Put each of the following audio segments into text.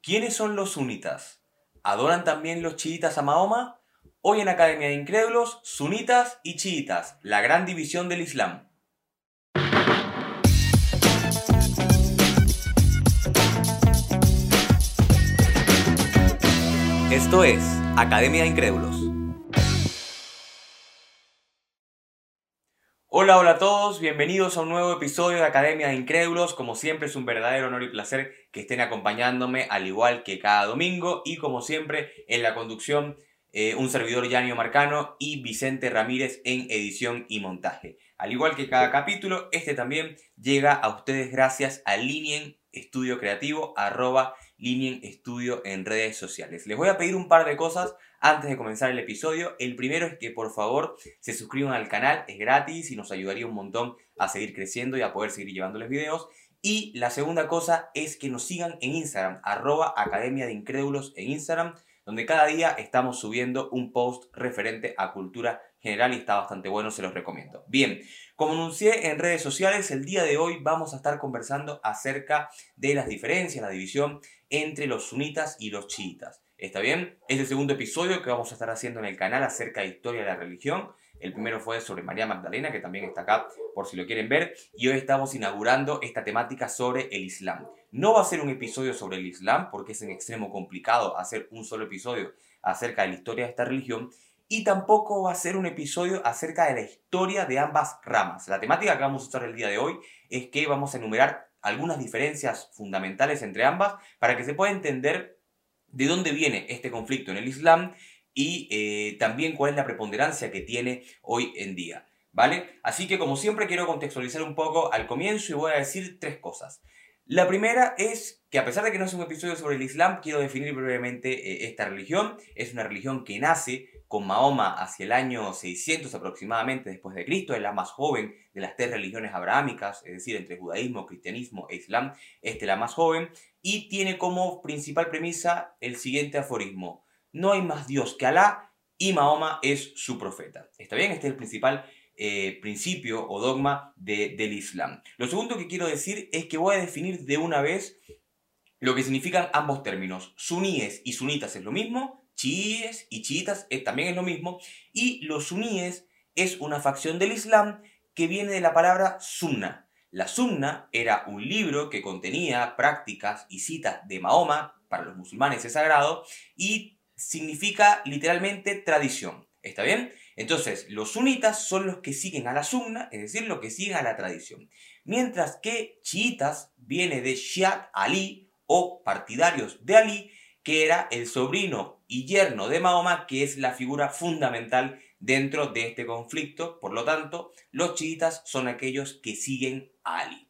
¿Quiénes son los sunitas? ¿Adoran también los chiitas a Mahoma? Hoy en Academia de Incrédulos, sunitas y chiitas, la gran división del Islam. Esto es Academia de Incrédulos. Hola, hola a todos, bienvenidos a un nuevo episodio de Academia de Incrédulos. Como siempre es un verdadero honor y placer que estén acompañándome al igual que cada domingo y como siempre en la conducción eh, un servidor Yanio Marcano y Vicente Ramírez en edición y montaje. Al igual que cada capítulo, este también llega a ustedes gracias a Linien Estudio Creativo, arroba Linien Estudio en redes sociales. Les voy a pedir un par de cosas antes de comenzar el episodio. El primero es que por favor se suscriban al canal, es gratis y nos ayudaría un montón a seguir creciendo y a poder seguir llevándoles videos. Y la segunda cosa es que nos sigan en Instagram, arroba Academia de Incrédulos en Instagram, donde cada día estamos subiendo un post referente a cultura general y está bastante bueno, se los recomiendo. Bien, como anuncié en redes sociales, el día de hoy vamos a estar conversando acerca de las diferencias, la división entre los sunitas y los chiitas. ¿Está bien? Es el segundo episodio que vamos a estar haciendo en el canal acerca de historia de la religión. El primero fue sobre María Magdalena, que también está acá por si lo quieren ver. Y hoy estamos inaugurando esta temática sobre el Islam. No va a ser un episodio sobre el Islam, porque es en extremo complicado hacer un solo episodio acerca de la historia de esta religión. Y tampoco va a ser un episodio acerca de la historia de ambas ramas. La temática que vamos a usar el día de hoy es que vamos a enumerar algunas diferencias fundamentales entre ambas para que se pueda entender de dónde viene este conflicto en el Islam y eh, también cuál es la preponderancia que tiene hoy en día. ¿Vale? Así que como siempre quiero contextualizar un poco al comienzo y voy a decir tres cosas. La primera es que a pesar de que no es un episodio sobre el Islam, quiero definir brevemente eh, esta religión. Es una religión que nace con Mahoma hacia el año 600 aproximadamente después de Cristo, es la más joven de las tres religiones abrahámicas, es decir, entre judaísmo, cristianismo e islam, esta es la más joven, y tiene como principal premisa el siguiente aforismo, no hay más Dios que Alá y Mahoma es su profeta. ¿Está bien? Este es el principal eh, principio o dogma del Islam. Lo segundo que quiero decir es que voy a definir de una vez lo que significan ambos términos. Suníes y sunitas es lo mismo, chiíes y chiitas eh, también es lo mismo, y los suníes es una facción del Islam que viene de la palabra sunna. La sunna era un libro que contenía prácticas y citas de Mahoma, para los musulmanes es sagrado, y significa literalmente tradición. ¿Está bien? Entonces, los sunitas son los que siguen a la sunna, es decir, los que siguen a la tradición. Mientras que chiitas viene de Shiat Ali o partidarios de Ali, que era el sobrino y yerno de Mahoma, que es la figura fundamental dentro de este conflicto. Por lo tanto, los chiitas son aquellos que siguen a Ali.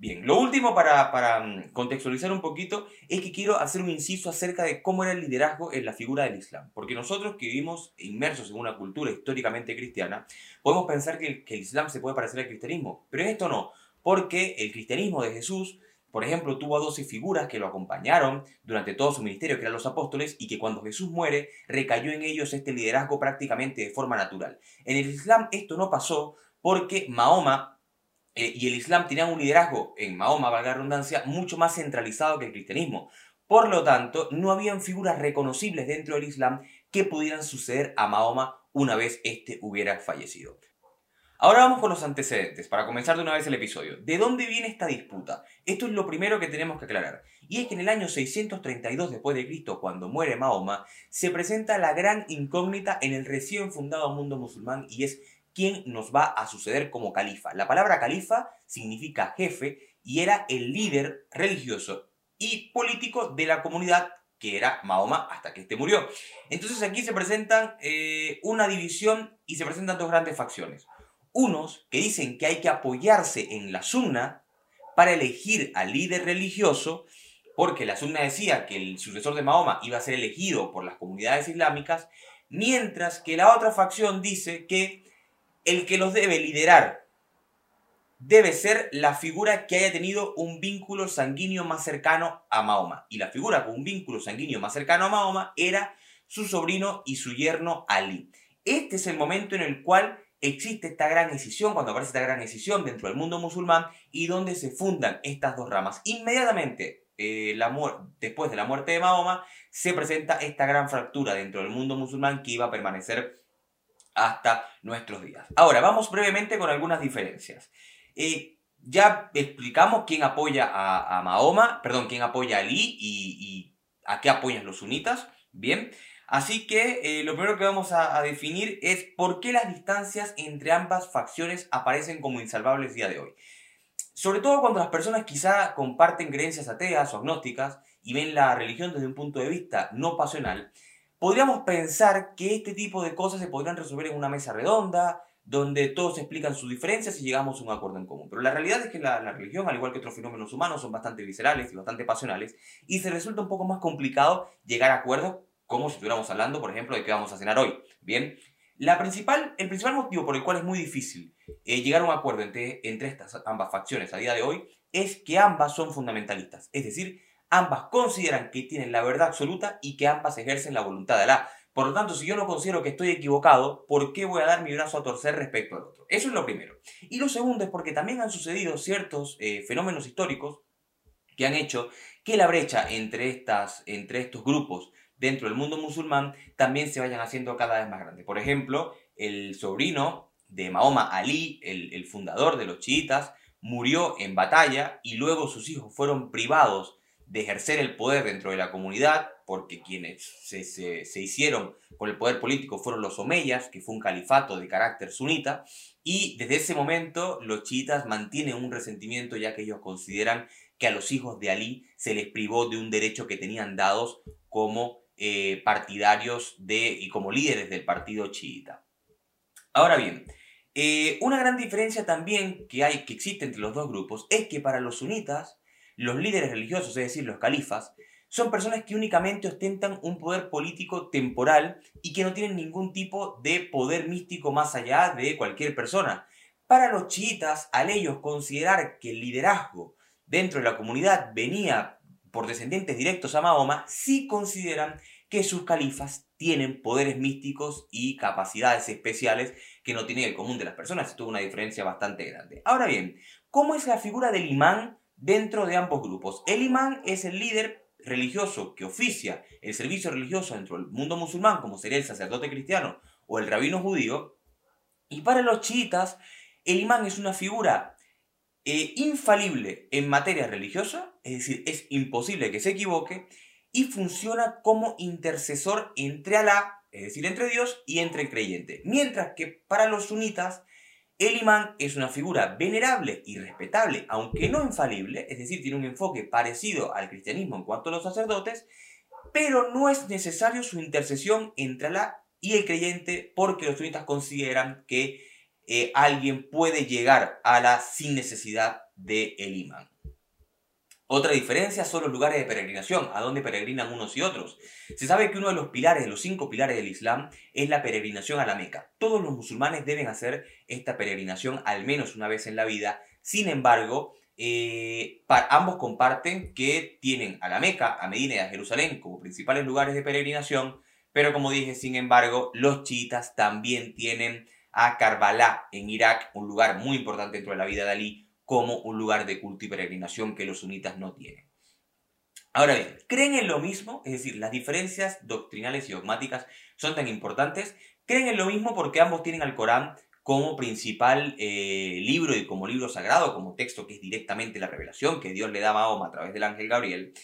Bien, lo último para, mm, contextualizar un poquito es que quiero hacer un inciso acerca de cómo era el liderazgo en la figura del Islam. Porque nosotros que vivimos inmersos en una cultura históricamente cristiana, podemos pensar que que el Islam se puede parecer al cristianismo. Pero esto no, porque el cristianismo de Jesús por ejemplo, tuvo a 12 figuras que lo acompañaron durante todo su ministerio, que eran los apóstoles, y que cuando Jesús muere, recayó en ellos este liderazgo prácticamente de forma natural. En el Islam esto no pasó porque Mahoma eh, y el Islam tenían un liderazgo, en Mahoma, valga la redundancia, mucho más centralizado que el cristianismo. Por lo tanto, no habían figuras reconocibles dentro del Islam que pudieran suceder a Mahoma una vez éste hubiera fallecido. Ahora vamos con los antecedentes, para comenzar de una vez el episodio. ¿De dónde viene esta disputa? Esto es lo primero que tenemos que aclarar. Y es que en el año 632 después de Cristo, cuando muere Mahoma, se presenta la gran incógnita en el recién fundado mundo musulmán y es quién nos va a suceder como califa. La palabra califa significa jefe y era el líder religioso y político de la comunidad que era Mahoma hasta que éste murió. Entonces aquí se presentan eh, una división y se presentan dos grandes facciones unos que dicen que hay que apoyarse en la sunna para elegir al líder religioso, porque la sunna decía que el sucesor de Mahoma iba a ser elegido por las comunidades islámicas, mientras que la otra facción dice que el que los debe liderar debe ser la figura que haya tenido un vínculo sanguíneo más cercano a Mahoma. Y la figura con un vínculo sanguíneo más cercano a Mahoma era su sobrino y su yerno Ali. Este es el momento en el cual existe esta gran decisión, cuando aparece esta gran decisión dentro del mundo musulmán y donde se fundan estas dos ramas. Inmediatamente eh, después de la muerte de Mahoma, se presenta esta gran fractura dentro del mundo musulmán que iba a permanecer hasta nuestros días. Ahora, vamos brevemente con algunas diferencias. Eh, ya explicamos quién apoya a, Mahoma, perdón, quién apoya a Ali y, a qué apoyan los sunitas. Bien, así que eh, lo primero que vamos a, definir es por qué las distancias entre ambas facciones aparecen como insalvables día de hoy. Sobre todo cuando las personas quizá comparten creencias ateas o agnósticas y ven la religión desde un punto de vista no pasional, podríamos pensar que este tipo de cosas se podrían resolver en una mesa redonda, donde todos explican sus diferencias y llegamos a un acuerdo en común. Pero la realidad es que la, religión, al igual que otros fenómenos humanos, son bastante viscerales y bastante pasionales, y se resulta un poco más complicado llegar a acuerdos como si estuviéramos hablando, por ejemplo, de qué vamos a cenar hoy. Bien, la principal, el principal motivo por el cual es muy difícil eh, llegar a un acuerdo entre, estas ambas facciones a día de hoy es que ambas son fundamentalistas, es decir, ambas consideran que tienen la verdad absoluta y que ambas ejercen la voluntad de Alá. Por lo tanto, si yo no considero que estoy equivocado, ¿por qué voy a dar mi brazo a torcer respecto al otro? Eso es lo primero. Y lo segundo es porque también han sucedido ciertos eh, fenómenos históricos que han hecho que la brecha entre, estas, entre estos grupos dentro del mundo musulmán también se vayan haciendo cada vez más grande. Por ejemplo, el sobrino de Mahoma Ali, el, fundador de los chiitas, murió en batalla y luego sus hijos fueron privados de ejercer el poder dentro de la comunidad, porque quienes se, hicieron con el poder político fueron los omeyas, que fue un califato de carácter sunita, y desde ese momento los chiitas mantienen un resentimiento ya que ellos consideran que a los hijos de Ali se les privó de un derecho que tenían dados como eh, partidarios de, y como líderes del partido chiita. Ahora bien, eh, una gran diferencia también que, hay, que existe entre los dos grupos es que para los sunitas los líderes religiosos, es decir, los califas, son personas que únicamente ostentan un poder político temporal y que no tienen ningún tipo de poder místico más allá de cualquier persona. Para los chiitas, al ellos considerar que el liderazgo dentro de la comunidad venía por descendientes directos a Mahoma, sí consideran que sus califas tienen poderes místicos y capacidades especiales que no tienen el común de las personas. Esto es una diferencia bastante grande. Ahora bien, ¿cómo es la figura del imán dentro de ambos grupos. El imán es el líder religioso que oficia el servicio religioso dentro del mundo musulmán, como sería el sacerdote cristiano o el rabino judío. Y para los chiitas, el imán es una figura eh, infalible en materia religiosa, es decir, es imposible que se equivoque, y funciona como intercesor entre Alá, es decir, entre Dios y entre el creyente. Mientras que para los sunitas, el imán es una figura venerable y respetable, aunque no infalible, es decir, tiene un enfoque parecido al cristianismo en cuanto a los sacerdotes, pero no es necesario su intercesión entre Alá y el creyente porque los sunitas consideran que eh, alguien puede llegar a la sin necesidad del el imán. Otra diferencia son los lugares de peregrinación, a donde peregrinan unos y otros. Se sabe que uno de los pilares, los cinco pilares del Islam, es la peregrinación a la Meca. Todos los musulmanes deben hacer esta peregrinación al menos una vez en la vida. Sin embargo, eh, ambos comparten que tienen a la Meca, a Medina y a Jerusalén como principales lugares de peregrinación, pero como dije, sin embargo, los chiitas también tienen a Karbala en Irak, un lugar muy importante dentro de la vida de Ali, como un lugar de culto y peregrinación que los sunitas no tienen. Ahora bien, ¿creen en lo mismo? Es decir, las diferencias doctrinales y dogmáticas son tan importantes. ¿Creen en lo mismo porque ambos tienen al Corán como principal eh, libro y como libro sagrado, como texto que es directamente la revelación que Dios le da a Mahoma a través del ángel Gabriel?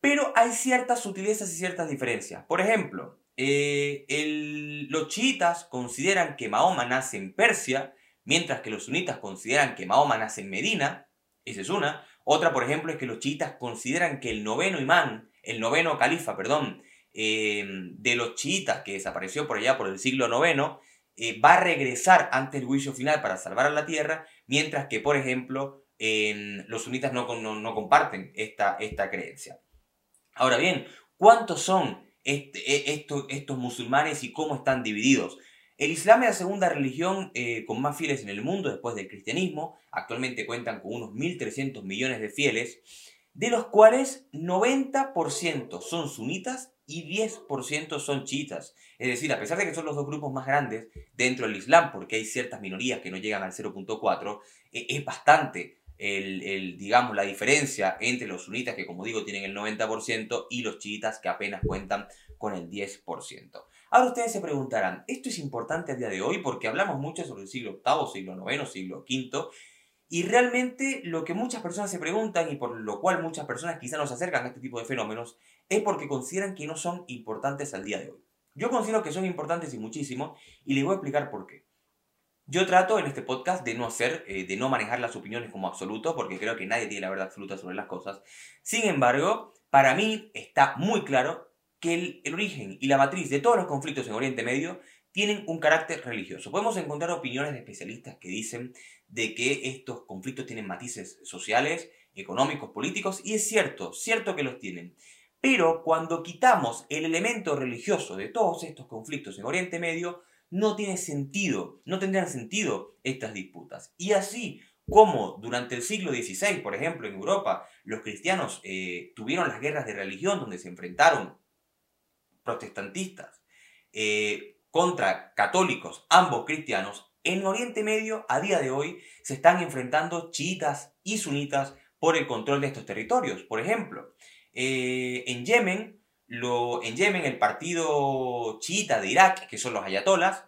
Pero hay ciertas sutilezas y ciertas diferencias. Por ejemplo, eh, los chiitas consideran que Mahoma nace en Persia mientras que los sunitas consideran que Mahoma nace en Medina, esa es una. Otra, por ejemplo, es que los chiitas consideran que el noveno imán, el noveno califa, perdón, eh, de los chiitas que desapareció por allá por el siglo IX, eh, va a regresar antes del juicio final para salvar a la tierra, mientras que, por ejemplo, los sunitas no, comparten esta, esta creencia. Ahora bien, ¿cuántos son este, e, estos musulmanes y cómo están divididos? El Islam es la segunda religión eh, con más fieles en el mundo después del cristianismo. Actualmente cuentan con unos 1.300 millones de fieles, de los cuales 90% son sunitas y 10% son chiitas. Es decir, a pesar de que son los dos grupos más grandes dentro del Islam, porque hay ciertas minorías que no llegan al 0.4, eh, es bastante el, digamos, la diferencia entre los sunitas, que como digo tienen el 90%, y los chiitas, que apenas cuentan con el 10%. Ahora ustedes se preguntarán, ¿esto es importante a día de hoy? Porque hablamos mucho sobre el siglo VIII, siglo IX, siglo V, y realmente lo que muchas personas se preguntan y por lo cual muchas personas quizá no se acercan a este tipo de fenómenos es porque consideran que no son importantes al día de hoy. Yo considero que son importantes y muchísimo y les voy a explicar por qué. Yo trato en este podcast de no hacer, eh, de no manejar las opiniones como absoluto, porque creo que nadie tiene la verdad absoluta sobre las cosas. Sin embargo, para mí está muy claro que el, el origen y la matriz de todos los conflictos en Oriente Medio tienen un carácter religioso. Podemos encontrar opiniones de especialistas que dicen de que estos conflictos tienen matices sociales, económicos, políticos, y es cierto, cierto que los tienen. Pero cuando quitamos el elemento religioso de todos estos conflictos en Oriente Medio, no tiene sentido, no tendrían sentido estas disputas. Y así como durante el siglo XVI, por ejemplo, en Europa, los cristianos eh, tuvieron las guerras de religión donde se enfrentaron protestantistas eh, contra católicos, ambos cristianos, en Oriente Medio a día de hoy se están enfrentando chiitas y sunitas por el control de estos territorios. Por ejemplo, eh, en Yemen en Yemen el partido chiita de Irak, que son los ayatolas,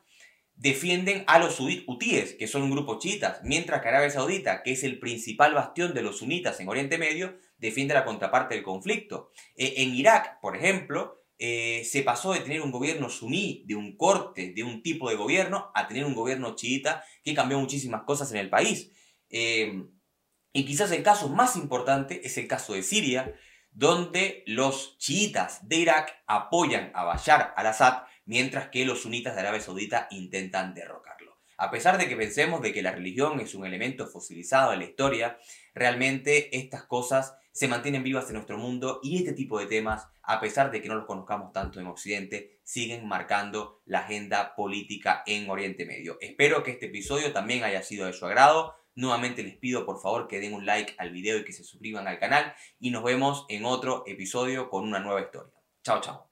defienden a los hutíes, que son un grupo chiitas, mientras que Arabia Saudita, que es el principal bastión de los sunitas en Oriente Medio, defiende la contraparte del conflicto. Eh, en Irak, por ejemplo, eh, se pasó de tener un gobierno suní, de un corte, de un tipo de gobierno, a tener un gobierno chiita que cambió muchísimas cosas en el país. Eh, y quizás el caso más importante es el caso de Siria, donde los chiitas de Irak apoyan a Bashar al-Assad, mientras que los sunitas de Arabia Saudita intentan derrocarlo. A pesar de que pensemos de que la religión es un elemento fosilizado en la historia, realmente estas cosas se mantienen vivas en nuestro mundo y este tipo de temas, a pesar de que no los conozcamos tanto en Occidente, siguen marcando la agenda política en Oriente Medio. Espero que este episodio también haya sido de su agrado. Nuevamente les pido por favor que den un like al video y que se suscriban al canal y nos vemos en otro episodio con una nueva historia. Chao, chao.